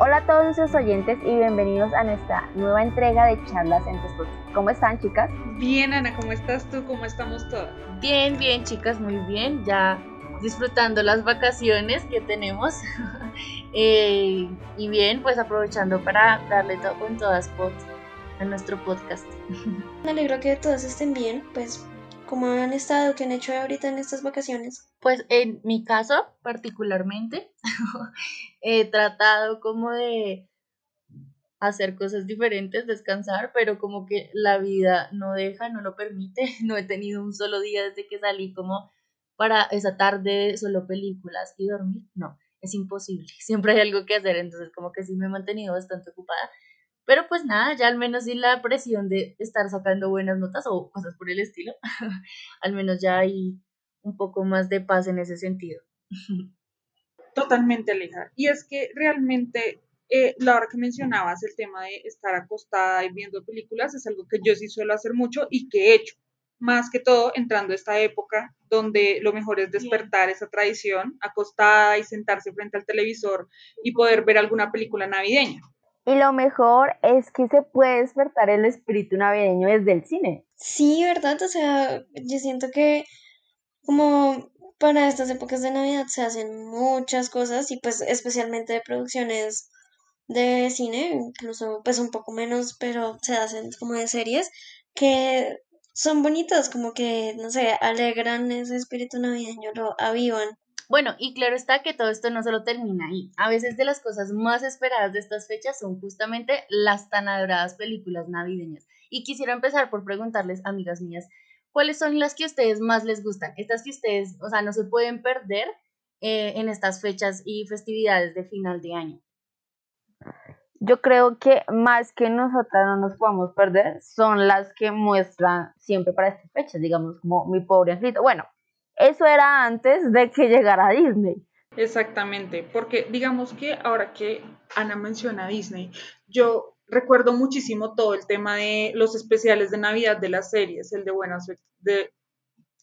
Hola a todos nuestros oyentes y bienvenidos a nuestra nueva entrega de charlas entre estos. ¿Cómo están, chicas? Bien, Ana, ¿cómo estás tú? ¿Cómo estamos todas? Bien, bien, chicas, muy bien. Ya disfrutando las vacaciones que tenemos. Eh, y bien, pues aprovechando para darle todo con todas a nuestro podcast. Me alegro que todas estén bien, pues ¿cómo han estado? ¿Qué han hecho ahorita en estas vacaciones? Pues en mi caso particularmente he tratado como de hacer cosas diferentes, descansar, pero como que la vida no deja, no lo permite. No he tenido un solo día desde que salí como para esa tarde solo películas y dormir. No, es imposible. Siempre hay algo que hacer, entonces como que sí me he mantenido bastante ocupada. Pero pues nada, ya al menos sin la presión de estar sacando buenas notas o cosas por el estilo, al menos ya hay un poco más de paz en ese sentido. Totalmente, Aleja. Y es que realmente eh, la hora que mencionabas el tema de estar acostada y viendo películas es algo que yo sí suelo hacer mucho y que he hecho más que todo entrando a esta época donde lo mejor es despertar esa tradición, acostada y sentarse frente al televisor y poder ver alguna película navideña. Y lo mejor es que se puede despertar el espíritu navideño desde el cine. Sí, ¿verdad? O sea, yo siento que como para estas épocas de Navidad se hacen muchas cosas y pues especialmente de producciones de cine, incluso pues un poco menos, pero se hacen como de series que son bonitos, como que, no sé, alegran ese espíritu navideño, lo avivan. Bueno, y claro está que todo esto no solo termina ahí. A veces de las cosas más esperadas de estas fechas son justamente las tan adoradas películas navideñas. Y quisiera empezar por preguntarles, amigas mías, ¿cuáles son las que a ustedes más les gustan? Estas que ustedes, o sea, no se pueden perder eh, en estas fechas y festividades de final de año. Yo creo que más que nosotras no nos podamos perder son las que muestran siempre para estas fechas, digamos, como mi pobre angelito. Bueno, eso era antes de que llegara Disney. Exactamente, porque digamos que ahora que Ana menciona Disney, yo recuerdo muchísimo todo el tema de los especiales de Navidad de las series, el de Buena Suerte, de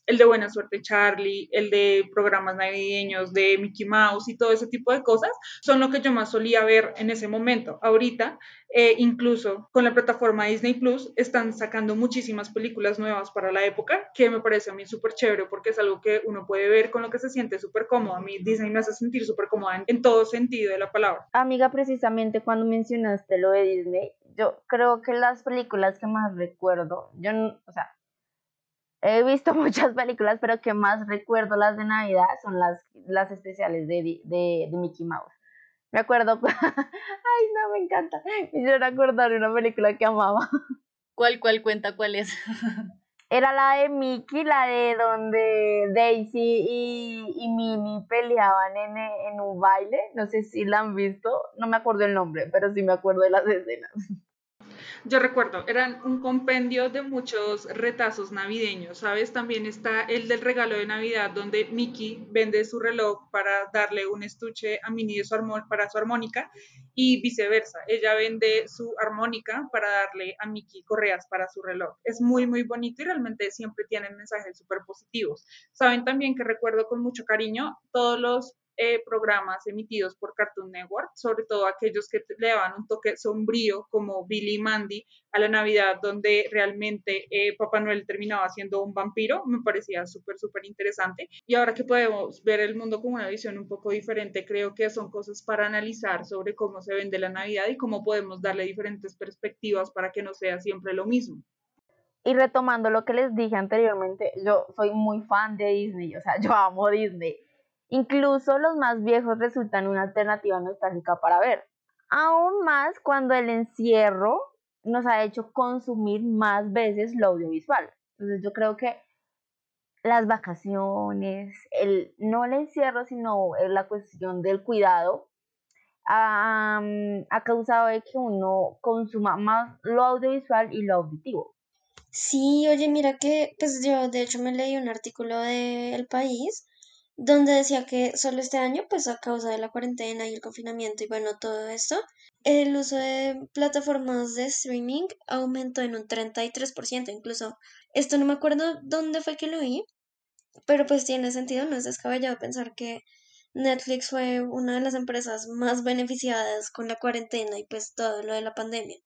el de Buena Suerte Charlie, el de programas navideños de Mickey Mouse y todo ese tipo de cosas, son lo que yo más solía ver en ese momento. Ahorita, eh, incluso con la plataforma Disney Plus, están sacando muchísimas películas nuevas para la época, que me parece a mí súper chévere porque es algo que uno puede ver con lo que se siente súper cómodo. A mí Disney me hace sentir súper cómoda en, en todo sentido de la palabra. Amiga, precisamente cuando mencionaste lo de Disney, yo creo que las películas que más recuerdo, yo, o sea, He visto muchas películas, pero que más recuerdo las de Navidad son las, las especiales de, de, de Mickey Mouse. Me acuerdo, ay no, me encanta. Me hicieron acordar una película que amaba. ¿Cuál, cuál cuenta, cuál es? Era la de Mickey, la de donde Daisy y, y Minnie peleaban en, en un baile. No sé si la han visto, no me acuerdo el nombre, pero sí me acuerdo de las escenas. Yo recuerdo, eran un compendio de muchos retazos navideños, ¿sabes? También está el del regalo de Navidad, donde Mickey vende su reloj para darle un estuche a Minnie de su para su armónica y viceversa. Ella vende su armónica para darle a Mickey correas para su reloj. Es muy, muy bonito y realmente siempre tienen mensajes súper positivos. Saben también que recuerdo con mucho cariño todos los eh, programas emitidos por Cartoon Network, sobre todo aquellos que le daban un toque sombrío como Billy y Mandy a la Navidad, donde realmente eh, Papá Noel terminaba siendo un vampiro, me parecía súper, súper interesante. Y ahora que podemos ver el mundo con una visión un poco diferente, creo que son cosas para analizar sobre cómo se vende la Navidad y cómo podemos darle diferentes perspectivas para que no sea siempre lo mismo. Y retomando lo que les dije anteriormente, yo soy muy fan de Disney, o sea, yo amo Disney. Incluso los más viejos resultan una alternativa nostálgica para ver. Aún más cuando el encierro nos ha hecho consumir más veces lo audiovisual. Entonces yo creo que las vacaciones, el, no el encierro, sino la cuestión del cuidado, ha, ha causado que uno consuma más lo audiovisual y lo auditivo. Sí, oye, mira que, pues yo de hecho me leí un artículo de El País donde decía que solo este año, pues a causa de la cuarentena y el confinamiento y bueno, todo esto, el uso de plataformas de streaming aumentó en un 33%, incluso esto no me acuerdo dónde fue que lo vi, pero pues tiene sentido, no es descabellado pensar que Netflix fue una de las empresas más beneficiadas con la cuarentena y pues todo lo de la pandemia.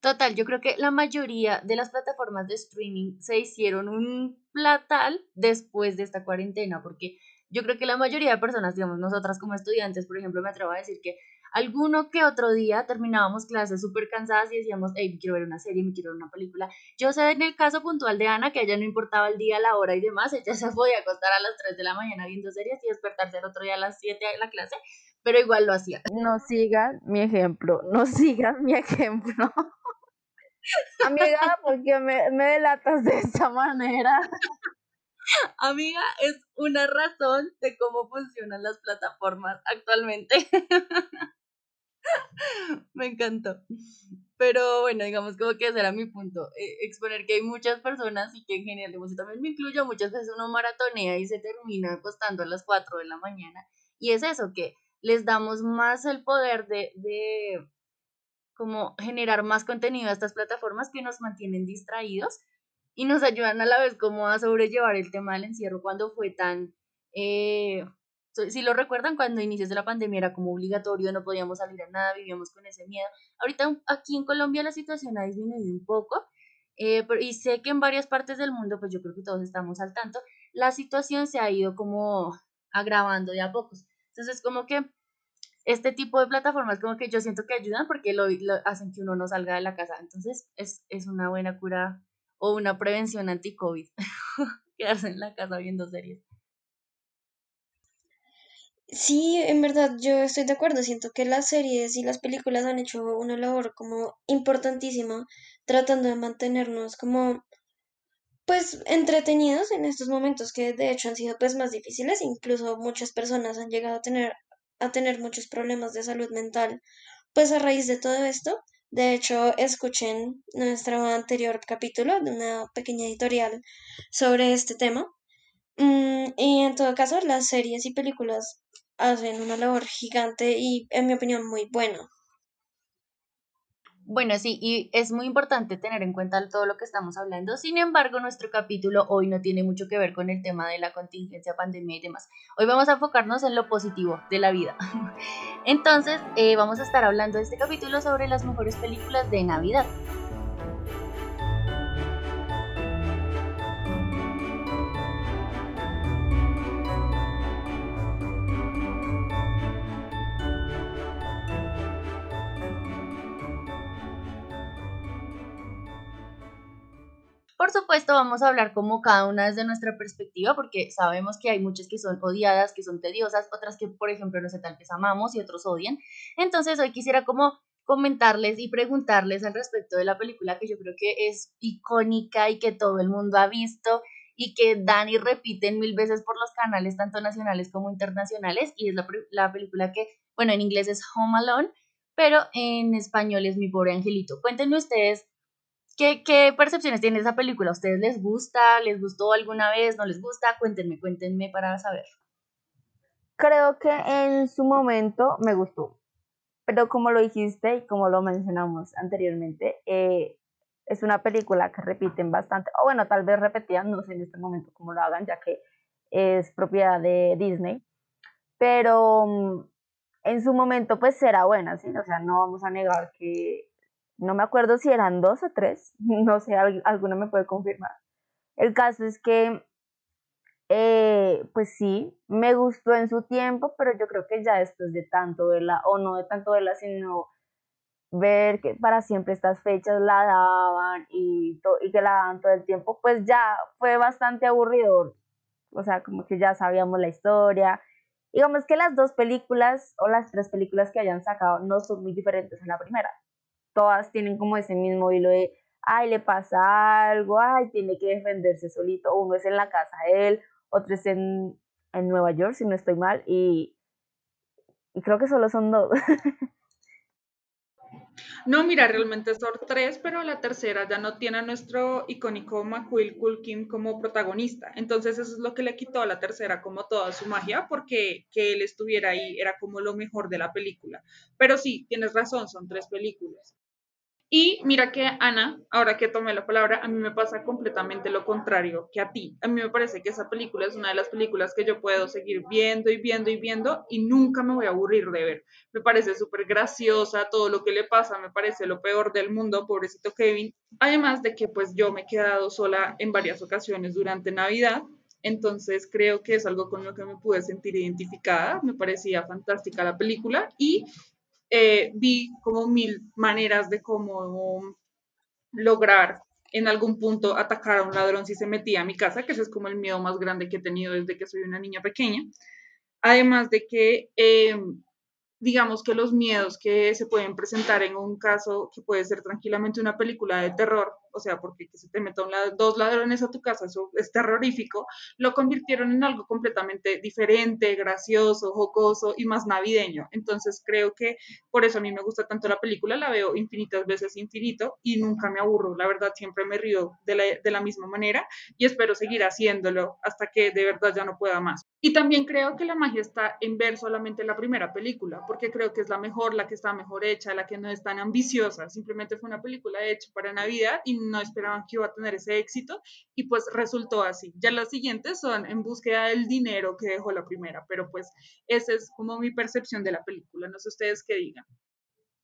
Total, yo creo que la mayoría de las plataformas de streaming se hicieron un platal después de esta cuarentena, porque yo creo que la mayoría de personas, digamos, nosotras como estudiantes, por ejemplo, me atrevo a decir que alguno que otro día terminábamos clases súper cansadas y decíamos, hey, quiero ver una serie, me quiero ver una película. Yo sé en el caso puntual de Ana que a ella no importaba el día, la hora y demás, ella se podía acostar a las 3 de la mañana viendo series y despertarse el otro día a las 7 de la clase, pero igual lo hacía. No sigan mi ejemplo, no sigan mi ejemplo. Amiga, ¿por qué me, me delatas de esta manera? Amiga, es una razón de cómo funcionan las plataformas actualmente. Me encantó. Pero bueno, digamos como que ese era mi punto. eh, exponer que hay muchas personas y que en general, yo también me incluyo, muchas veces uno maratonea y se termina acostando a las 4 de la mañana. Y es eso, que les damos más el poder de, de como generar más contenido a estas plataformas que nos mantienen distraídos y nos ayudan a la vez como a sobrellevar el tema del encierro cuando fue tan... eh, si lo recuerdan, cuando inicios de la pandemia era como obligatorio, no podíamos salir a nada, vivíamos con ese miedo. Ahorita aquí en Colombia la situación ha disminuido un poco, eh, pero, y sé que en varias partes del mundo, pues yo creo que todos estamos al tanto, la situación se ha ido como agravando de a pocos. Entonces, como que este tipo de plataformas como que yo siento que ayudan porque lo, hacen que uno no salga de la casa. Entonces, es, es una buena cura o una prevención anti-COVID, quedarse en la casa viendo series. Sí, en verdad yo estoy de acuerdo. Siento que las series y las películas han hecho una labor como importantísima tratando de mantenernos como pues entretenidos en estos momentos que de hecho han sido pues más difíciles. Incluso muchas personas han llegado a tener a tener muchos problemas de salud mental pues a raíz de todo esto. De hecho, escuchen nuestro anterior capítulo de una pequeña editorial sobre este tema. Mm, y en todo caso, las series y películas hacen una labor gigante y, en mi opinión, muy buena. Bueno, sí, y es muy importante tener en cuenta todo lo que estamos hablando. Sin embargo, nuestro capítulo hoy no tiene mucho que ver con el tema de la contingencia, pandemia y demás. Hoy vamos a enfocarnos en lo positivo de la vida. Entonces, eh, vamos a estar hablando de este capítulo sobre las mejores películas de Navidad. Por supuesto, vamos a hablar como cada una desde nuestra perspectiva, porque sabemos que hay muchas que son odiadas, que son tediosas, otras que, por ejemplo, no sé, tal vez amamos y otros odian. Entonces, hoy quisiera como comentarles y preguntarles al respecto de la película que yo creo que es icónica y que todo el mundo ha visto y que dan y repiten mil veces por los canales, tanto nacionales como internacionales, y es la, la película que, bueno, en inglés es Home Alone, pero en español es Mi Pobre Angelito. Cuéntenme ustedes ¿Qué, ¿Qué percepciones tiene esa película? ¿A ustedes les gusta? ¿Les gustó alguna vez? ¿No les gusta? Cuéntenme, cuéntenme para saber. Creo que en su momento me gustó, pero como lo dijiste y como lo mencionamos anteriormente, eh, es una película que repiten bastante, o bueno, tal vez repetían, no sé en este momento cómo lo hagan, ya que es propiedad de Disney, pero mm, en su momento pues será buena, ¿sí? O sea, no vamos a negar que, no me acuerdo si eran dos o tres, no sé, al- alguno me puede confirmar. El caso es que eh, pues sí, me gustó en su tiempo, pero yo creo que ya después de tanto verla, o no de tanto verla, sino ver que para siempre estas fechas la daban y, y que la daban todo el tiempo, pues ya fue bastante aburridor. O sea, como que ya sabíamos la historia. Digamos que las dos películas o las tres películas que hayan sacado no son muy diferentes a la primera. Todas tienen como ese mismo hilo de, ay, le pasa algo, ay, tiene que defenderse solito. Uno es en la casa de él, otro es en, en Nueva York, si no estoy mal, y, y creo que solo son dos. No, mira, realmente son tres, pero la tercera ya no tiene a nuestro icónico Macaulay Culkin como protagonista. Entonces eso es lo que le quitó a la tercera como toda su magia, porque que él estuviera ahí era como lo mejor de la película. Pero sí, tienes razón, son tres películas. Y mira que Ana, ahora que tomé la palabra, a mí me pasa completamente lo contrario que a ti. A mí me parece que esa película es una de las películas que yo puedo seguir viendo y viendo y viendo y nunca me voy a aburrir de ver. Me parece súper graciosa, todo lo que le pasa me parece lo peor del mundo, pobrecito Kevin. Además de que pues yo me he quedado sola en varias ocasiones durante Navidad entonces creo que es algo con lo que me pude sentir identificada, me parecía fantástica la película y eh, vi como mil maneras de cómo lograr en algún punto atacar a un ladrón si se metía a mi casa, que ese es como el miedo más grande que he tenido desde que soy una niña pequeña. Además de que eh, digamos que los miedos que se pueden presentar en un caso que puede ser tranquilamente una película de terror, o sea, porque que se te metan dos ladrones a tu casa, eso es terrorífico, lo convirtieron en algo completamente diferente, gracioso, jocoso y más navideño. Entonces creo que por eso a mí me gusta tanto la película, la veo infinitas veces infinito y nunca me aburro, la verdad siempre me río de la, de la misma manera y espero seguir haciéndolo hasta que de verdad ya no pueda más. Y también creo que la magia está en ver solamente la primera película, porque creo que es la mejor, la que está mejor hecha, la que no es tan ambiciosa. Simplemente fue una película hecha para Navidad y no esperaban que iba a tener ese éxito y pues resultó así. Ya las siguientes son en búsqueda del dinero que dejó la primera, pero pues esa es como mi percepción de la película. No sé ustedes qué digan.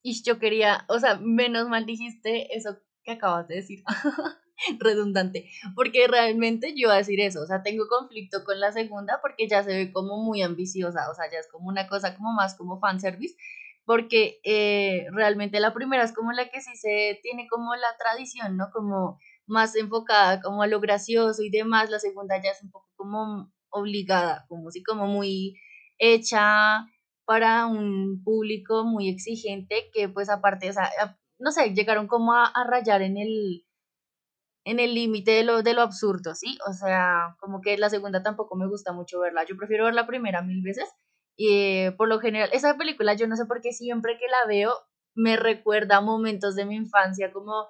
Y yo quería, o sea, menos mal dijiste eso que acabas de decir. redundante, porque realmente yo iba a decir eso, o sea, tengo conflicto con la segunda porque ya se ve como muy ambiciosa, o sea, ya es como una cosa como más como fanservice, porque eh, realmente la primera es como la que sí se tiene como la tradición, ¿no? Como más enfocada como a lo gracioso y demás, la segunda ya es un poco como obligada, como si como muy hecha para un público muy exigente que pues aparte, o sea, no sé, llegaron como a rayar en el en el límite de lo, de lo absurdo, ¿sí? O sea, como que la segunda tampoco me gusta mucho verla. Yo prefiero ver la primera mil veces. Y por lo general, esa película yo no sé por qué siempre que la veo me recuerda momentos de mi infancia, como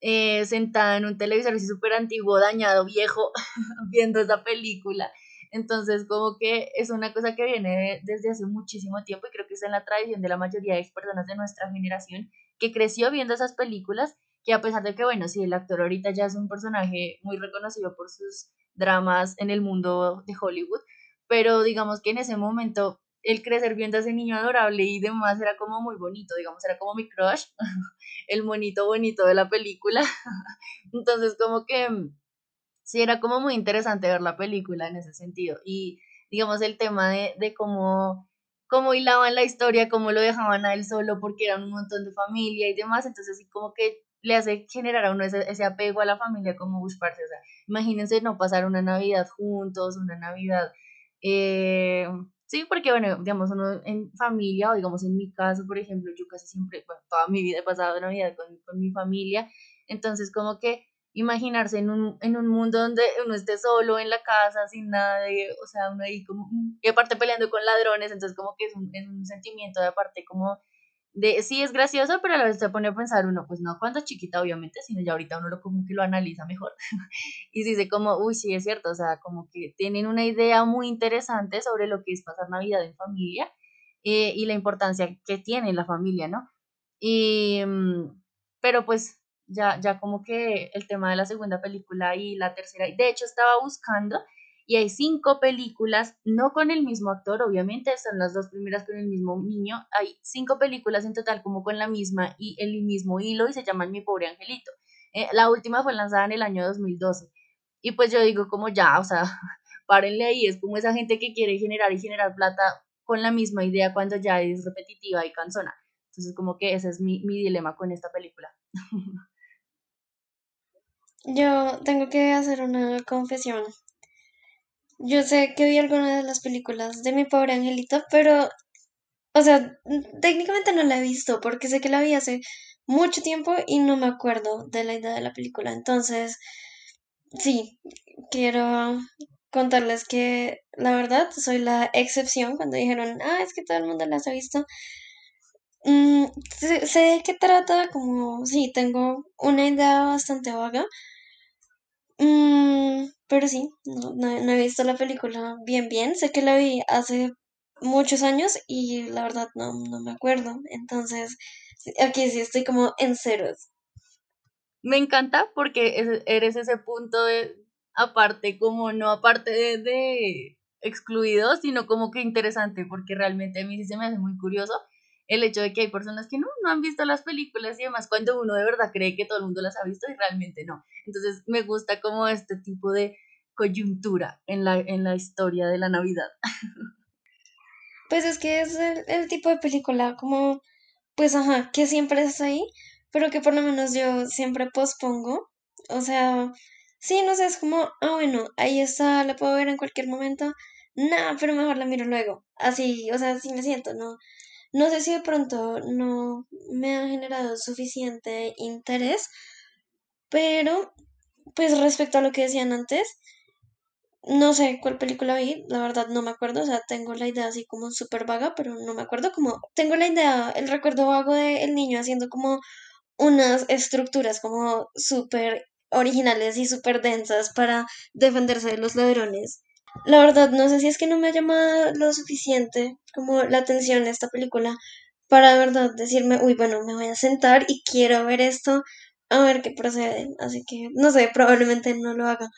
eh, sentada en un televisor así súper antiguo, dañado, viejo, viendo esa película. Entonces, como que es una cosa que viene desde hace muchísimo tiempo y creo que es en la tradición de la mayoría de personas de nuestra generación que creció viendo esas películas que a pesar de que, bueno, sí, el actor ahorita ya es un personaje muy reconocido por sus dramas en el mundo de Hollywood, pero digamos que en ese momento el crecer viendo a ese niño adorable y demás era como muy bonito, digamos, era como mi crush, el monito bonito de la película. Entonces, como que sí, era como muy interesante ver la película en ese sentido. Y digamos, el tema de, de cómo, cómo hilaban la historia, cómo lo dejaban a él solo porque eran un montón de familia y demás. Entonces, sí, como que le hace generar a uno ese, apego a la familia como buscarse. O sea, imagínense no pasar una Navidad juntos, una Navidad. Eh, sí, porque bueno, digamos, uno en familia, o digamos en mi caso, por ejemplo, yo casi siempre, toda mi vida he pasado Navidad con, con mi familia. Entonces, como que imaginarse en un, en un mundo donde uno esté solo en la casa, sin nada o sea, uno ahí como, y aparte peleando con ladrones, entonces como que es un, es un sentimiento de aparte como de sí es gracioso, pero a la vez se pone a pensar uno, pues no cuando chiquita obviamente, sino ya ahorita uno lo como que lo analiza mejor y dice como, uy, sí es cierto, o sea, como que tienen una idea muy interesante sobre lo que es pasar Navidad en familia eh, y la importancia que tiene la familia, ¿no? Y, mm, pero pues ya, ya como que el tema de la segunda película y la tercera, de hecho estaba buscando y hay cinco películas, no con el mismo actor, obviamente, son las dos primeras con el mismo niño, hay cinco películas en total como con la misma y el mismo hilo y se llaman Mi pobre angelito. Eh, la última fue lanzada en el año 2012 y pues yo digo como ya, o sea, párenle ahí, es como esa gente que quiere generar y generar plata con la misma idea cuando ya es repetitiva y cansona. Entonces como que ese es mi, mi dilema con esta película. Yo tengo que hacer una confesión. Yo sé que vi alguna de las películas de mi pobre angelito, pero, o sea, técnicamente no la he visto porque sé que la vi hace mucho tiempo y no me acuerdo de la idea de la película. Entonces, sí, quiero contarles que la verdad soy la excepción cuando dijeron, ah, es que todo el mundo las ha visto. Mm, sé, de qué trata, como, sí, tengo una idea bastante vaga. Mm, pero sí, no, no, he visto la película bien, bien. Sé que la vi hace muchos años y la verdad no, no me acuerdo. Entonces, aquí sí estoy como en ceros. Me encanta porque eres ese punto de, aparte, como no aparte de, de excluido, sino como que interesante, porque realmente a mí sí se me hace muy curioso el hecho de que hay personas que no, no han visto las películas y demás, cuando uno de verdad cree que todo el mundo las ha visto y realmente no. Entonces me gusta como este tipo de coyuntura en la, en la historia de la Navidad. Pues es que es el, tipo de película como, pues ajá, que siempre está ahí, pero que por lo menos yo siempre pospongo. O sea, sí, no sé, es como, ah, bueno, ahí está, la puedo ver en cualquier momento. Nah, pero mejor la miro luego. Así, o sea, así me siento, ¿no? No sé si de pronto no me ha generado suficiente interés, pero pues respecto a lo que decían antes, no sé cuál película vi, la verdad no me acuerdo, o sea, tengo la idea así como súper vaga, pero no me acuerdo, como tengo la idea, el recuerdo vago del el niño haciendo como unas estructuras como súper originales y súper densas para defenderse de los ladrones. La verdad, no sé si es que no me ha llamado lo suficiente como la atención esta película para de verdad decirme, uy, bueno, me voy a sentar y quiero ver esto, a ver qué procede. Así que, no sé, probablemente no lo haga.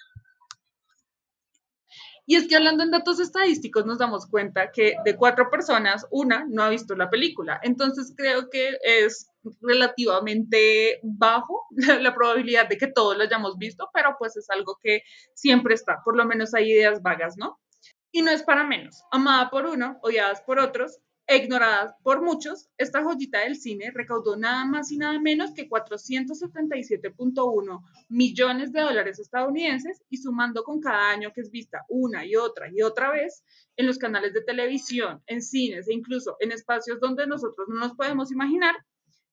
Y es que hablando en datos estadísticos nos damos cuenta que de cuatro personas, una no ha visto la película. Entonces creo que es relativamente bajo la probabilidad de que todos la hayamos visto, pero pues es algo que siempre está, por lo menos hay ideas vagas, ¿no? Y no es para menos, amada por uno, odiadas por otros, ignorada por muchos, esta joyita del cine recaudó nada más y nada menos que 477.1 millones de dólares estadounidenses y sumando con cada año que es vista una y otra y otra vez en los canales de televisión, en cines e incluso en espacios donde nosotros no nos podemos imaginar,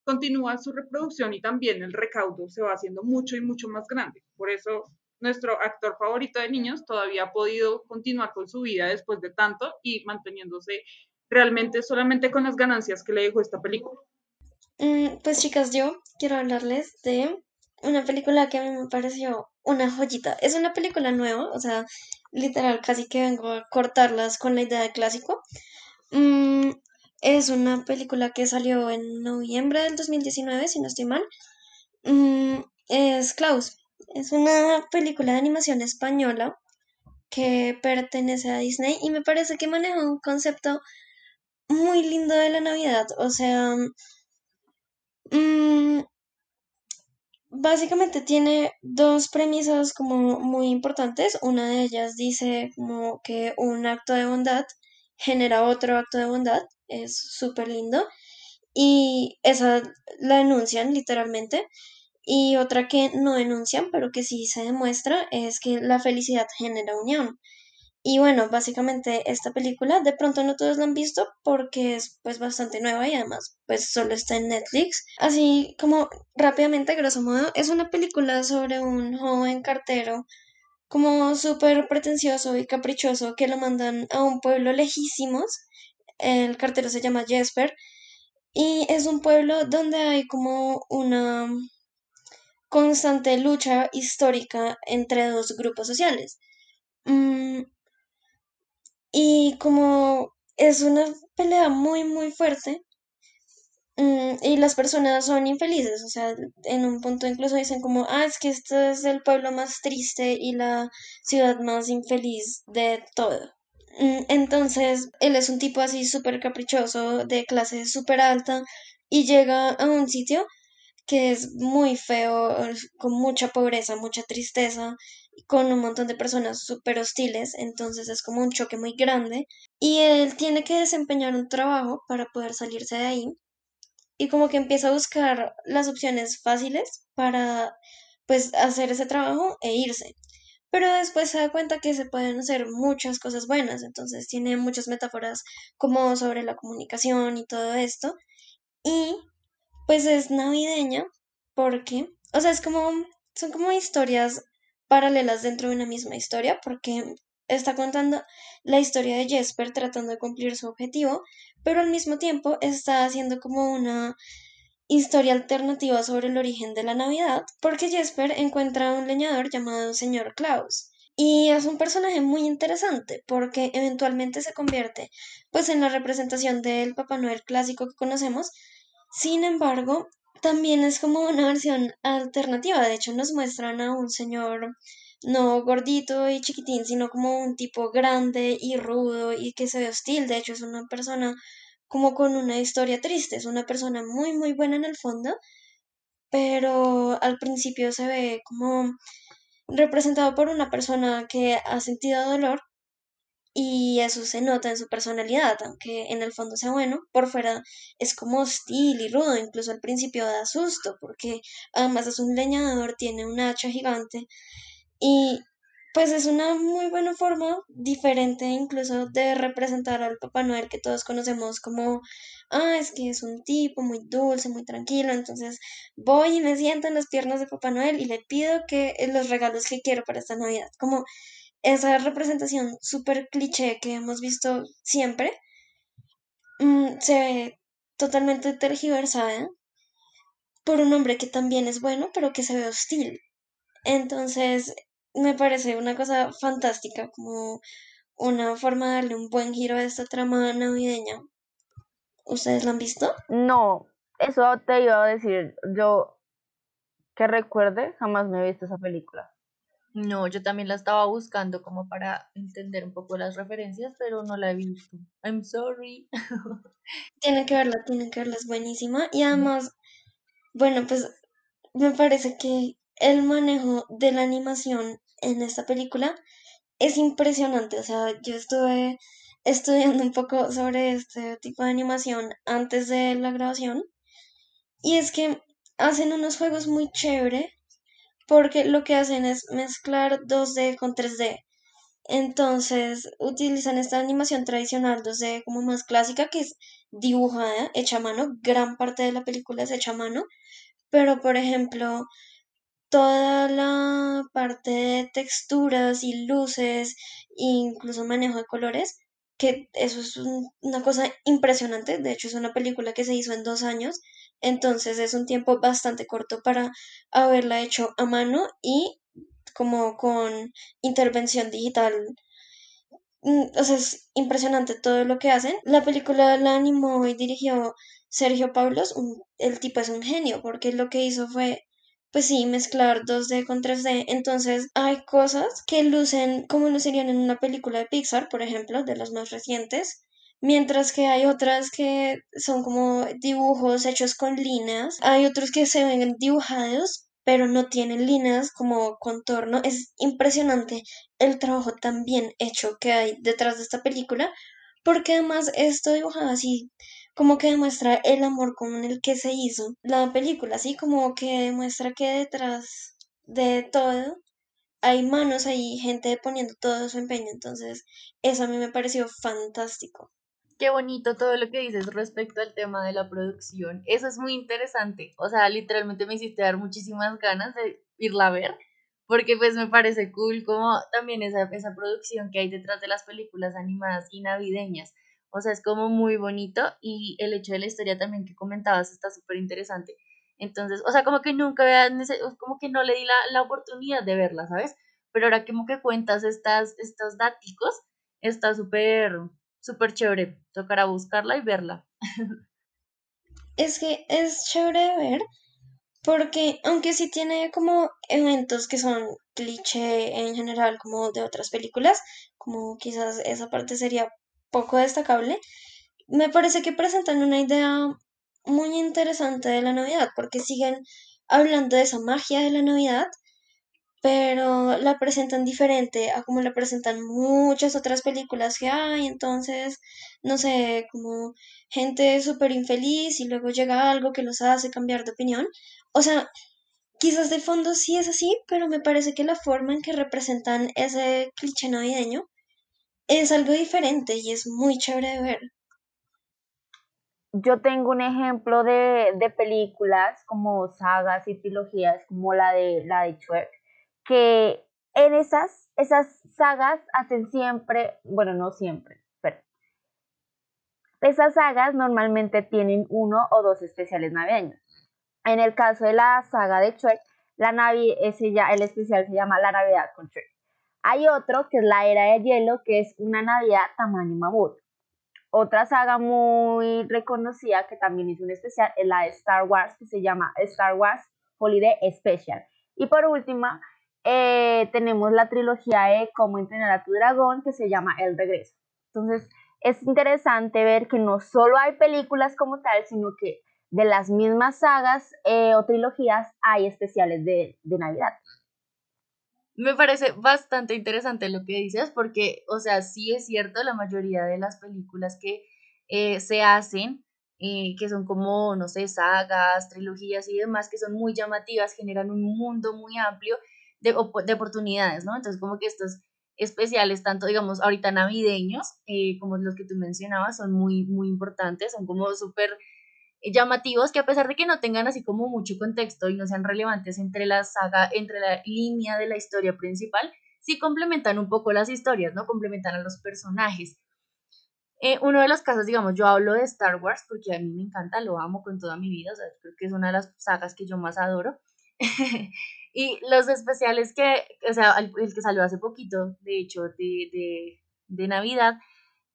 continúa su reproducción y también el recaudo se va haciendo mucho y mucho más grande. Por eso nuestro actor favorito de niños todavía ha podido continuar con su vida después de tanto y manteniéndose realmente solamente con las ganancias que le dejó esta película. Mm, pues chicas, yo quiero hablarles de una película que a mí me pareció una joyita. Es una película nueva, o sea, literal, casi que vengo a cortarlas con la idea de clásico. Mm, es una película que salió en noviembre del 2019, si no estoy mal. Mm, es Klaus. Es una película de animación española que pertenece a Disney y me parece que maneja un concepto muy lindo de la Navidad. O sea, mm, básicamente tiene dos premisas como muy importantes. Una de ellas dice como que un acto de bondad genera otro acto de bondad. Es súper lindo. Y esa la denuncian literalmente. Y otra que no denuncian, pero que sí se demuestra, es que la felicidad genera unión. Y bueno, básicamente esta película de pronto no todos la han visto porque es pues bastante nueva y además pues solo está en Netflix. Así como rápidamente, grosso modo, es una película sobre un joven cartero como súper pretencioso y caprichoso que lo mandan a un pueblo lejísimos. El cartero se llama Jesper y es un pueblo donde hay como una constante lucha histórica entre dos grupos sociales. Mm, y como es una pelea muy, muy fuerte, mm, y las personas son infelices, o sea, en un punto incluso dicen como, ah, es que este es el pueblo más triste y la ciudad más infeliz de todo. Mm, entonces, él es un tipo así súper caprichoso, de clase súper alta, y llega a un sitio que es muy feo, con mucha pobreza, mucha tristeza, con un montón de personas súper hostiles, entonces es como un choque muy grande y él tiene que desempeñar un trabajo para poder salirse de ahí y como que empieza a buscar las opciones fáciles para pues hacer ese trabajo e irse. Pero después se da cuenta que se pueden hacer muchas cosas buenas, entonces tiene muchas metáforas como sobre la comunicación y todo esto. Y pues es navideña porque, o sea, es como, son como historias paralelas dentro de una misma historia, porque está contando la historia de Jesper tratando de cumplir su objetivo, pero al mismo tiempo está haciendo como una historia alternativa sobre el origen de la Navidad, porque Jesper encuentra a un leñador llamado señor Klaus. Y es un personaje muy interesante porque eventualmente se convierte pues en la representación del Papá Noel clásico que conocemos Sin embargo, también es como una versión alternativa. De hecho, nos muestran a un señor no gordito y chiquitín, sino como un tipo grande y rudo y que se ve hostil. De hecho, es una persona como con una historia triste. Es una persona muy, muy buena en el fondo, pero al principio se ve como representado por una persona que ha sentido dolor y eso se nota en su personalidad, aunque en el fondo sea bueno, por fuera es como hostil y rudo, incluso al principio da susto, porque además es un leñador, tiene un hacha gigante y pues es una muy buena forma, diferente incluso de representar al Papá Noel que todos conocemos como, ah, es que es un tipo muy dulce, muy tranquilo, entonces voy y me siento en las piernas de Papá Noel y le pido que los regalos que quiero para esta Navidad, como esa representación súper cliché que hemos visto siempre, mm, se ve totalmente tergiversada por un hombre que también es bueno, pero que se ve hostil. Entonces, me parece una cosa fantástica, como una forma de darle un buen giro a esta trama navideña. ¿Ustedes la han visto? No, eso te iba a decir. Yo que recuerde, jamás me he visto esa película. No, yo también la estaba buscando como para entender un poco las referencias, pero no la he visto. I'm sorry. Tienen que verla, tienen que verla, es buenísima. Y además, bueno, pues me parece que el manejo de la animación en esta película es impresionante. O sea, yo estuve estudiando un poco sobre este tipo de animación antes de la grabación. Y es que hacen unos juegos muy chévere porque lo que hacen es mezclar 2D con 3D. Entonces utilizan esta animación tradicional 2D como más clásica que es dibujada, hecha a mano. Gran parte de la película es hecha a mano. Pero por ejemplo, toda la parte de texturas y luces, incluso manejo de colores, que eso es una cosa impresionante. De hecho, es una película que se hizo en dos años entonces es un tiempo bastante corto para haberla hecho a mano y como con intervención digital. Mm, o sea, es impresionante todo lo que hacen. La película la animó y dirigió Sergio Pablos. el tipo es un genio porque lo que hizo fue pues sí, mezclar 2D con 3D. Entonces hay cosas que lucen como lucirían en una película de Pixar, por ejemplo, de las más recientes, Mientras que hay otras que son como dibujos hechos con líneas. Hay otros que se ven dibujados, pero no tienen líneas como contorno. Es impresionante el trabajo tan bien hecho que hay detrás de esta película, porque además esto dibujado así como que demuestra el amor con el que se hizo la película, así como que demuestra que detrás de todo hay manos, hay gente poniendo todo su empeño, entonces eso a mí me pareció fantástico. Qué bonito todo lo que dices respecto al tema de la producción. Eso es muy interesante. O sea, literalmente me hiciste dar muchísimas ganas de irla a ver, porque pues me parece cool como también esa, esa producción que hay detrás de las películas animadas y navideñas. O sea, es como muy bonito y el hecho de la historia también que comentabas está súper interesante. Entonces, o sea, como que nunca, como que no le di la, la oportunidad de verla, ¿sabes? Pero ahora como que cuentas estas, estos daticos, está súper súper chévere. Tocará buscarla y verla. Es que es chévere de ver porque aunque sí tiene como eventos que son cliché en general como de otras películas, como quizás esa parte sería poco destacable, me parece que presentan una idea muy interesante de la Navidad porque siguen hablando de esa magia de la Navidad pero la presentan diferente a como la presentan muchas otras películas que hay, entonces, no sé, como gente súper infeliz y luego llega algo que los hace cambiar de opinión. O sea, quizás de fondo sí es así, pero me parece que la forma en que representan ese cliché navideño es algo diferente y es muy chévere de ver. Yo tengo un ejemplo de, de películas como sagas y trilogías como la de la de Shrek que en esas, esas sagas hacen siempre, bueno, no siempre, pero esas sagas normalmente tienen uno o dos especiales navideños. En el caso de la saga de Shrek, la Navi, ese ya, el especial se llama La Navidad con Shrek. Hay otro que es la Era de Hielo, que es una Navidad tamaño mamut. otra saga muy reconocida que también hizo un especial es la de Star Wars, que se llama Star Wars Holiday Special. Y por última, eh, tenemos la trilogía de Cómo entrenar a tu dragón, que se llama El Regreso. Entonces, es interesante ver que no solo hay películas como tal, sino que de las mismas sagas eh, o trilogías hay especiales de, de Navidad. Me parece bastante interesante lo que dices porque, o sea, sí es cierto, la mayoría de las películas que eh, se hacen, eh, que son como, no sé, sagas, trilogías y demás, que son muy llamativas, generan un mundo muy amplio de, de oportunidades, ¿no? Entonces, como que estos especiales, tanto, digamos, ahorita navideños, eh, como los que tú mencionabas, son muy, muy importantes, son como súper llamativos que a pesar de que no tengan así como mucho contexto y no sean relevantes entre la saga, entre la línea de la historia principal, sí complementan un poco las historias, ¿no? Complementan a los personajes. Eh, uno de los casos, digamos, yo hablo de Star Wars porque a mí me encanta, lo amo con toda mi vida, o sea, creo que es una de las sagas que yo más adoro. y los especiales que, o sea, el, que salió hace poquito, de hecho, de, de, de Navidad,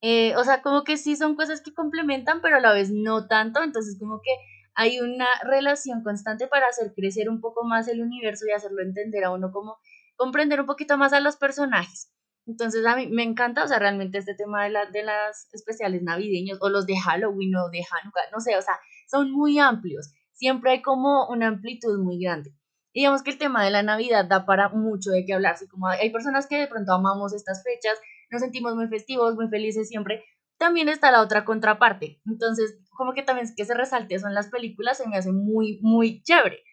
eh, o sea, como que sí son cosas que complementan, pero a la vez no tanto, entonces como que hay una relación constante para hacer crecer un poco más el universo y hacerlo entender a uno como comprender un poquito más a los personajes. Entonces a mí me encanta, o sea, realmente este tema de, la, de las especiales navideños o los de Halloween o de Hanukkah, no sé, o sea, son muy amplios. Siempre hay como una amplitud muy grande. Digamos que el tema de la Navidad da para mucho de qué hablar, así como hay personas que de pronto amamos estas fechas, nos sentimos muy festivos, muy felices siempre, también está la otra contraparte. Entonces, como que también que se resalte eso en las películas se me hace muy, muy chévere.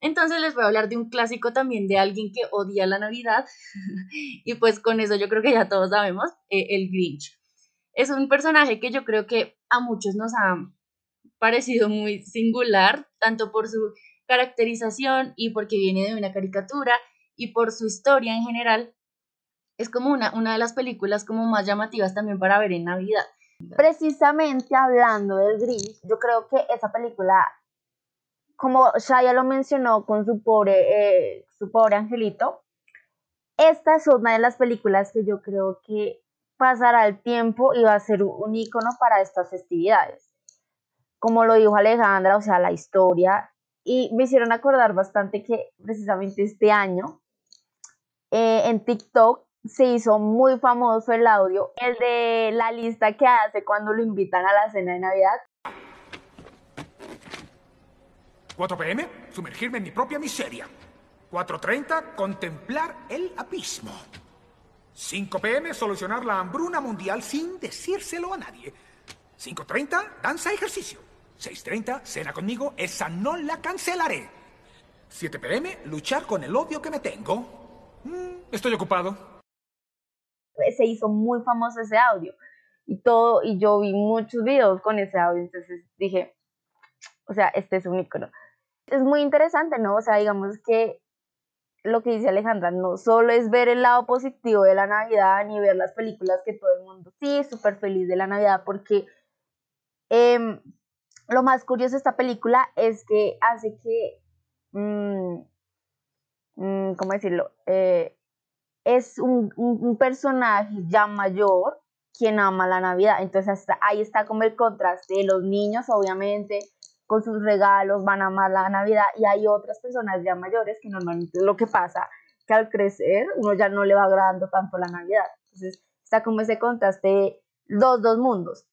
Entonces les voy a hablar de un clásico también de alguien que odia la Navidad. y pues con eso yo creo que ya todos sabemos, eh, el Grinch. Es un personaje que yo creo que a muchos nos ha parecido muy singular, tanto por su caracterización y porque viene de una caricatura y por su historia en general, es como una, una de las películas como más llamativas también para ver en Navidad. Precisamente hablando del Grinch, yo creo que esa película, como Shaya lo mencionó con su pobre, eh, su pobre angelito, esta es una de las películas que yo creo que pasará el tiempo y va a ser un icono para estas festividades. Como lo dijo Alejandra, o sea, la historia. Y me hicieron acordar bastante que precisamente este año eh, en TikTok se hizo muy famoso el audio, el de la lista que hace cuando lo invitan a la cena de Navidad. 4 pm, sumergirme en mi propia miseria. 4.30, contemplar el abismo. 5 pm, solucionar la hambruna mundial sin decírselo a nadie. 5.30, danza ejercicio. 6.30, cena conmigo, esa no la cancelaré. 7 pm, luchar con el odio que me tengo. Mm, estoy ocupado se hizo muy famoso ese audio y todo, y yo vi muchos videos con ese audio, entonces dije, o sea, este es un icono. Es muy interesante, ¿no? O sea, digamos que lo que dice Alejandra, no solo es ver el lado positivo de la Navidad ni ver las películas que todo el mundo sí, súper feliz de la Navidad, porque em, lo más curioso de esta película es que hace que, mm, mm, ¿cómo decirlo? Eh, es un, personaje ya mayor quien ama la Navidad. Entonces ahí está como el contraste. Los niños, obviamente, con sus regalos van a amar la Navidad y hay otras personas ya mayores que normalmente lo que pasa que al crecer uno ya no le va agradando tanto la Navidad. Entonces está como ese contraste, dos, dos mundos.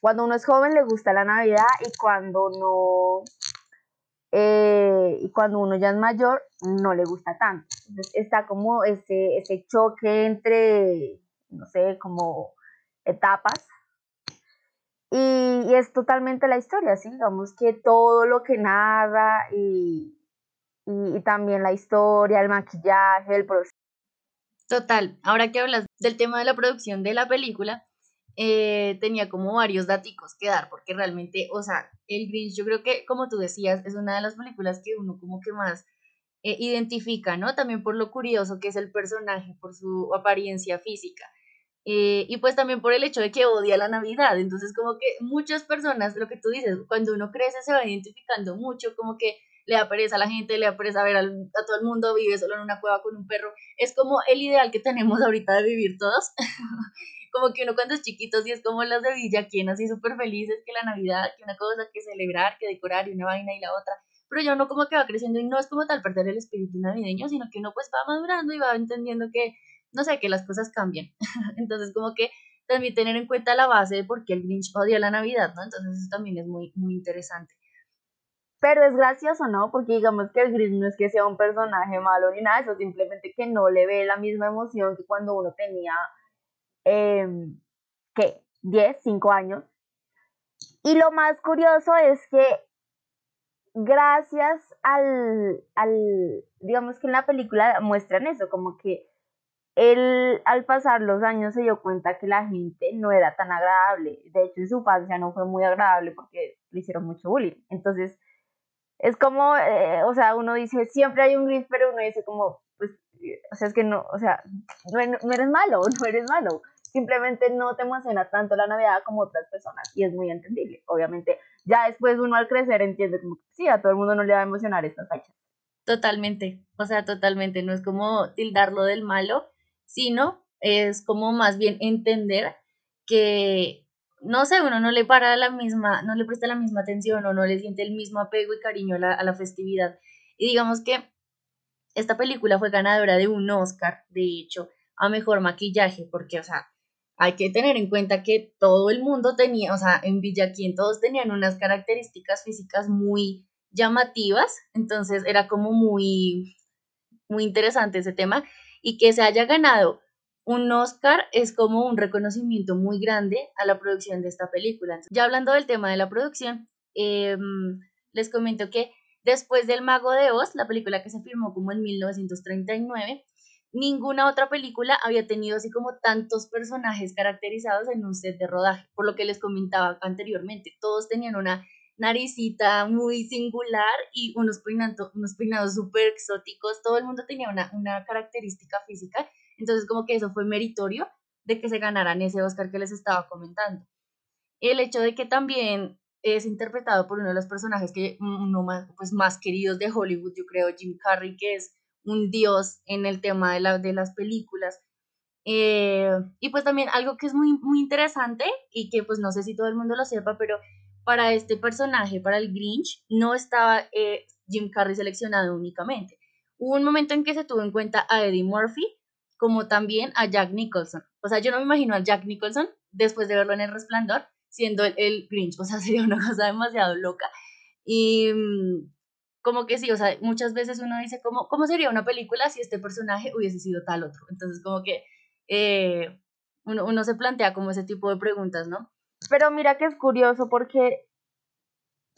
Cuando uno es joven le gusta la Navidad y cuando no eh, y cuando uno ya es mayor no le gusta tanto. Entonces está como ese, ese choque entre, no sé, como etapas. Y, es totalmente la historia, ¿sí? Digamos que todo lo que narra y, y, y también la historia, el maquillaje, el proceso. Total, ahora que hablas del tema de la producción de la película, eh, tenía como varios daticos que dar, porque realmente, o sea, el Grinch, yo creo que, como tú decías, es una de las películas que uno como que más eh, identifica, ¿no? También por lo curioso que es el personaje, por su apariencia física. Eh, y pues también por el hecho de que odia la Navidad. Entonces, como que muchas personas, lo que tú dices, cuando uno crece se va identificando mucho, como que le da a la gente, le da a ver a todo el mundo, vive solo en una cueva con un perro. Es como el ideal que tenemos ahorita de vivir todos. como que uno cuando es chiquito sí es como las de Villaquien, así súper felices, que la Navidad, que una cosa, que celebrar, que decorar y una vaina y la otra. Pero yo no como que va creciendo y no es como tal perder el espíritu navideño, sino que uno pues va madurando y va entendiendo que, no sé, que las cosas cambian. Entonces como que también tener en cuenta la base de por qué el Grinch odia la Navidad, ¿no? Entonces eso también es muy, muy interesante. Pero es gracioso, ¿no? Porque digamos que el Grinch no es que sea un personaje malo ni nada, eso simplemente que no le ve la misma emoción que cuando uno tenía, eh, ¿qué? 10, 5 años. Y lo más curioso es que gracias al, al, digamos que en la película muestran eso, como que él al pasar los años se dio cuenta que la gente no era tan agradable. De hecho, en su infancia no fue muy agradable porque le hicieron mucho bullying. Entonces, es como, eh, o sea, uno dice, siempre hay un gris, pero uno dice como, o sea, es que no, o sea, no, eres malo, no eres malo. Simplemente no te emociona tanto la Navidad como otras personas y es muy entendible. Obviamente, ya después uno al crecer entiende como, sí, a todo el mundo no le va a emocionar estas fechas. Totalmente, o sea, totalmente, no es como tildarlo del malo, sino es como más bien entender que no sé, uno no le para la misma, no le presta la misma atención o no le siente el mismo apego y cariño a la festividad. Y digamos que esta película fue ganadora de un Oscar, de hecho, a mejor maquillaje, porque, o sea, hay que tener en cuenta que todo el mundo tenía, o sea, en Villaquien todos tenían unas características físicas muy llamativas, entonces era como muy, muy interesante ese tema, y que se haya ganado un Oscar es como un reconocimiento muy grande a la producción de esta película. Ya hablando del tema de la producción, em, les comento que después del Mago de Oz, la película que se filmó como en 1939, ninguna otra película había tenido así como tantos personajes caracterizados en un set de rodaje, por lo que les comentaba anteriormente, todos tenían una naricita muy singular y unos, peinados, súper exóticos, todo el mundo tenía una, una característica física entonces, como que eso fue meritorio de que se ganaran ese Oscar que les estaba comentando. El hecho de que también es interpretado por uno de los personajes que uno más, pues, más queridos de Hollywood, yo creo, Jim Carrey, que es un dios en el tema de, la, de las películas. Eh, y pues también algo que es muy, muy interesante y que pues no sé si todo el mundo lo sepa, pero para este personaje, para el Grinch, no estaba eh, Jim Carrey seleccionado únicamente. Hubo un momento en que se tuvo en cuenta a Eddie Murphy, como también a Jack Nicholson. O sea, yo no me imagino a Jack Nicholson después de verlo en El Resplandor siendo el, Grinch, o sea, sería una cosa demasiado loca. Y mm, como que sí, o sea, muchas veces uno dice, ¿cómo, ¿cómo sería una película si este personaje hubiese sido tal otro? Entonces, como que eh, uno, uno se plantea como ese tipo de preguntas, ¿no? Pero mira que es curioso porque,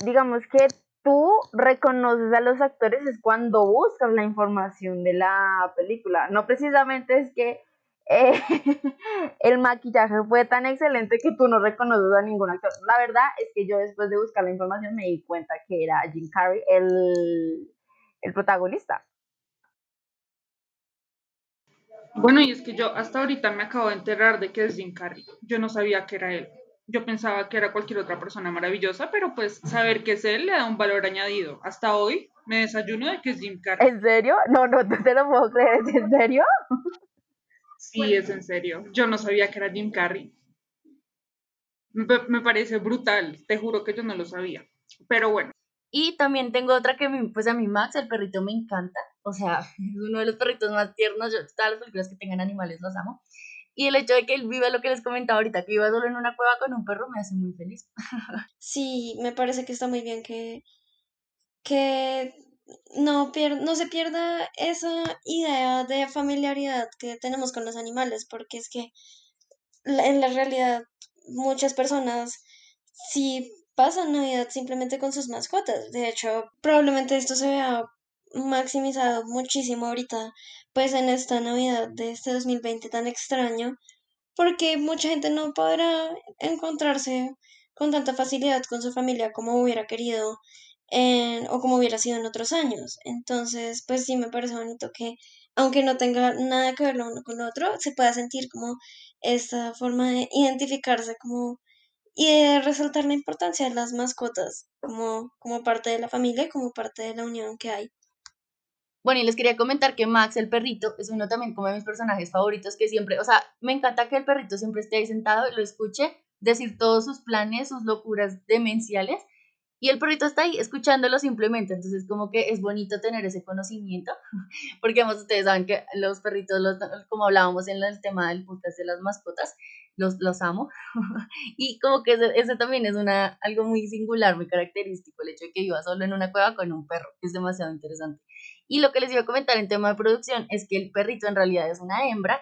digamos que tú reconoces a los actores es cuando buscas la información de la película. No precisamente es que eh, el maquillaje fue tan excelente que tú no reconoces a ningún actor. La verdad es que yo después de buscar la información me di cuenta que era Jim Carrey el, el protagonista. Bueno, y es que yo hasta ahorita me acabo de enterar de que es Jim Carrey. Yo no sabía que era él yo pensaba que era cualquier otra persona maravillosa, pero pues saber que es él le da un valor añadido. Hasta hoy me desayuno de que es Jim Carrey. ¿En serio? No, no te lo puedo creer, ¿es en serio? Sí, es en serio. Yo no sabía que era Jim Carrey. Me, parece brutal, te juro que yo no lo sabía. Pero bueno. Y también tengo otra que, pues a mi Max, el perrito me encanta. O sea, es uno de los perritos más tiernos. Yo, todas las películas que tengan animales los amo. Y el hecho de que él viva lo que les comentaba ahorita, que viva solo en una cueva con un perro, me hace muy feliz. Sí, me parece que está muy bien que, que no, no se pierda esa idea de familiaridad que tenemos con los animales, porque es que en la realidad muchas personas sí pasan Navidad simplemente con sus mascotas. De hecho, probablemente esto se vea maximizado muchísimo ahorita, pues en esta Navidad de este 2020 tan extraño, porque mucha gente no podrá encontrarse con tanta facilidad con su familia como hubiera querido en, o como hubiera sido en otros años. Entonces, pues sí me parece bonito que, aunque no tenga nada que ver lo uno con lo otro, se pueda sentir como esta forma de identificarse como y de resaltar la importancia de las mascotas como, como parte de la familia, como parte de la unión que hay. Bueno, y les quería comentar que Max, el perrito, es uno también como de mis personajes favoritos que siempre, o sea, me encanta que el perrito siempre esté ahí sentado y lo escuche decir todos sus planes, sus locuras demenciales y el perrito está ahí escuchándolo simplemente, entonces como que es bonito tener ese conocimiento, porque ustedes saben que los perritos, los, como hablábamos en el tema del podcast de las mascotas, los, los amo, y como que ese, también es una, algo muy singular, muy característico, el hecho de que viva solo en una cueva con un perro, es demasiado interesante. Y lo que les iba a comentar en tema de producción es que el perrito en realidad es una hembra,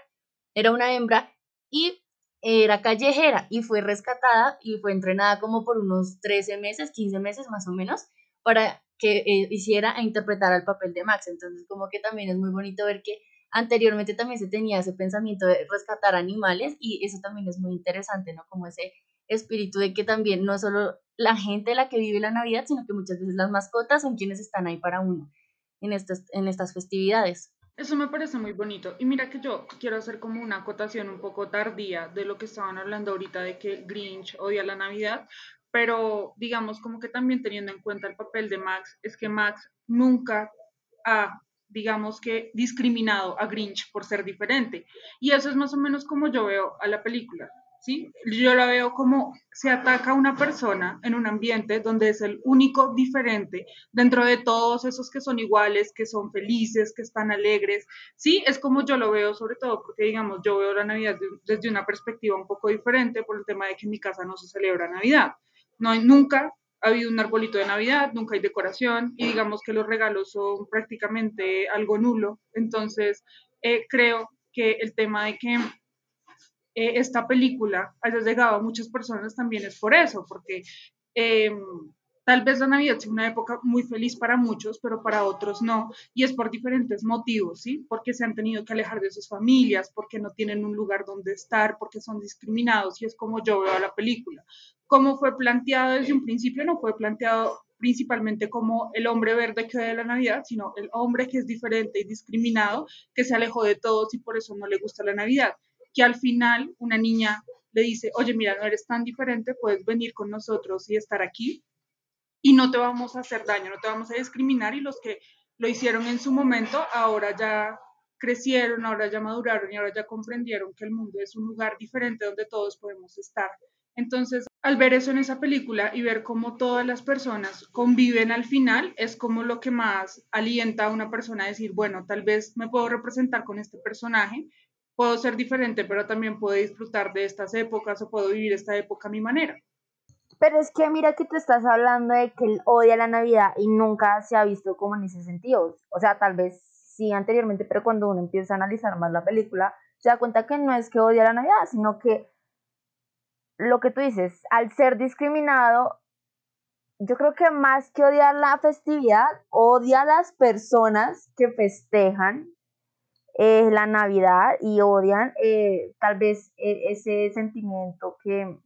era una hembra, y era callejera y fue rescatada y fue entrenada como por unos 13 meses, 15 meses más o menos, para que eh, hiciera e interpretara el papel de Max. Entonces, como que también es muy bonito ver que anteriormente también se tenía ese pensamiento de rescatar animales y eso también es muy interesante, ¿no? Como ese espíritu de que también no solo la gente la que vive la Navidad, sino que muchas veces las mascotas son quienes están ahí para uno en estas, en estas festividades. Eso me parece muy bonito. Y mira que yo quiero hacer como una acotación un poco tardía de lo que estaban hablando ahorita de que Grinch odia la Navidad, pero digamos como que también teniendo en cuenta el papel de Max, es que Max nunca ha, digamos que, discriminado a Grinch por ser diferente. Y eso es más o menos como yo veo a la película. ¿Sí? Yo la veo como se ataca a una persona en un ambiente donde es el único diferente dentro de todos esos que son iguales, que son felices, que están alegres, ¿sí? Es como yo lo veo, sobre todo porque, digamos, yo veo la Navidad desde una perspectiva un poco diferente por el tema de que en mi casa no se celebra Navidad. No nunca ha habido un arbolito de Navidad, nunca hay decoración y digamos que los regalos son prácticamente algo nulo. Entonces, eh, creo que el tema de que eh, esta película haya llegado a muchas personas también es por eso, porque em, tal vez la Navidad sea una época muy feliz para muchos, pero para otros no, y es por diferentes motivos, ¿sí? Porque se han tenido que alejar de sus familias, porque no tienen un lugar donde estar, porque son discriminados, y es como yo veo la película. Como fue planteado desde un principio, no fue planteado principalmente como el hombre verde que de la Navidad, sino el hombre que es diferente y discriminado, que se alejó de todos y por eso no le gusta la Navidad que al final una niña le dice, oye, mira, no eres tan diferente, puedes venir con nosotros y estar aquí y no te vamos a hacer daño, no te vamos a discriminar y los que lo hicieron en su momento ahora ya crecieron, ahora ya maduraron y ahora ya comprendieron que el mundo es un lugar diferente donde todos podemos estar. Entonces, al ver eso en esa película y ver cómo todas las personas conviven al final, es como lo que más alienta a una persona a decir, bueno, tal vez me puedo representar con este personaje puedo ser diferente, pero también puedo disfrutar de estas épocas o puedo vivir esta época a mi manera. Pero es que mira que tú estás hablando de que él odia la Navidad y nunca se ha visto como en ese sentido. O sea, tal vez sí anteriormente, pero cuando uno empieza a analizar más la película, se da cuenta que no es que odia la Navidad, sino que lo que tú dices, al ser discriminado, yo creo que más que odiar la festividad, odia a las personas que festejan eh, la Navidad y odian eh, tal vez e, ese sentimiento que,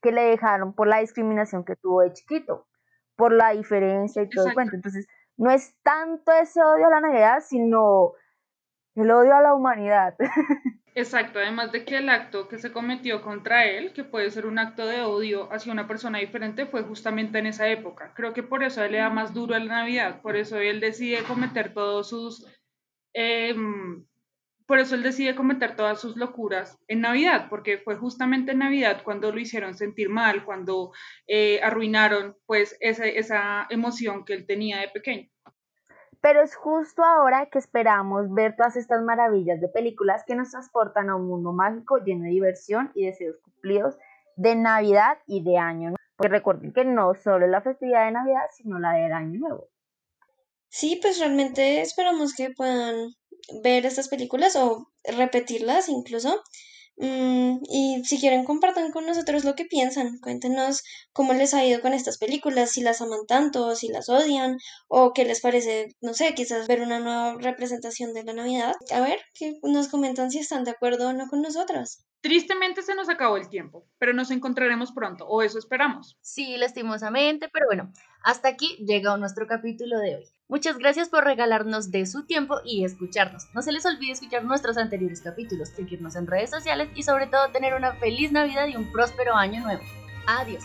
que le dejaron por la discriminación que tuvo de chiquito, por la diferencia y todo el cuento. Entonces, no es tanto ese odio a la Navidad, sino el odio a la humanidad. Exacto, además de que el acto que se cometió contra él, que puede ser un acto de odio hacia una persona diferente, fue justamente en esa época. Creo que por eso él le da más duro a la Navidad, por eso él decide cometer todos sus Em, por eso él decide cometer todas sus locuras en Navidad, porque fue justamente en Navidad cuando lo hicieron sentir mal, cuando eh, arruinaron pues esa, esa emoción que él tenía de pequeño. Pero es justo ahora que esperamos ver todas estas maravillas de películas que nos transportan a un mundo mágico lleno de diversión y deseos cumplidos de Navidad y de Año Nuevo. Porque recuerden que no solo es la festividad de Navidad, sino la del Año Nuevo. Sí, pues realmente esperamos que puedan ver estas películas o repetirlas incluso. Mm, y si quieren, compartan con nosotros lo que piensan. Cuéntenos cómo les ha ido con estas películas, si las aman tanto, si las odian, o qué les parece, no sé, quizás ver una nueva representación de la Navidad. A ver, que nos comentan si están de acuerdo o no con nosotras. Tristemente se nos acabó el tiempo, pero nos encontraremos pronto, o eso esperamos. Sí, lastimosamente, pero bueno, hasta aquí llega nuestro capítulo de hoy. Muchas gracias por regalarnos de su tiempo y escucharnos. No se les olvide escuchar nuestros anteriores capítulos, seguirnos en redes sociales y sobre todo tener una feliz Navidad y un próspero año nuevo. Adiós.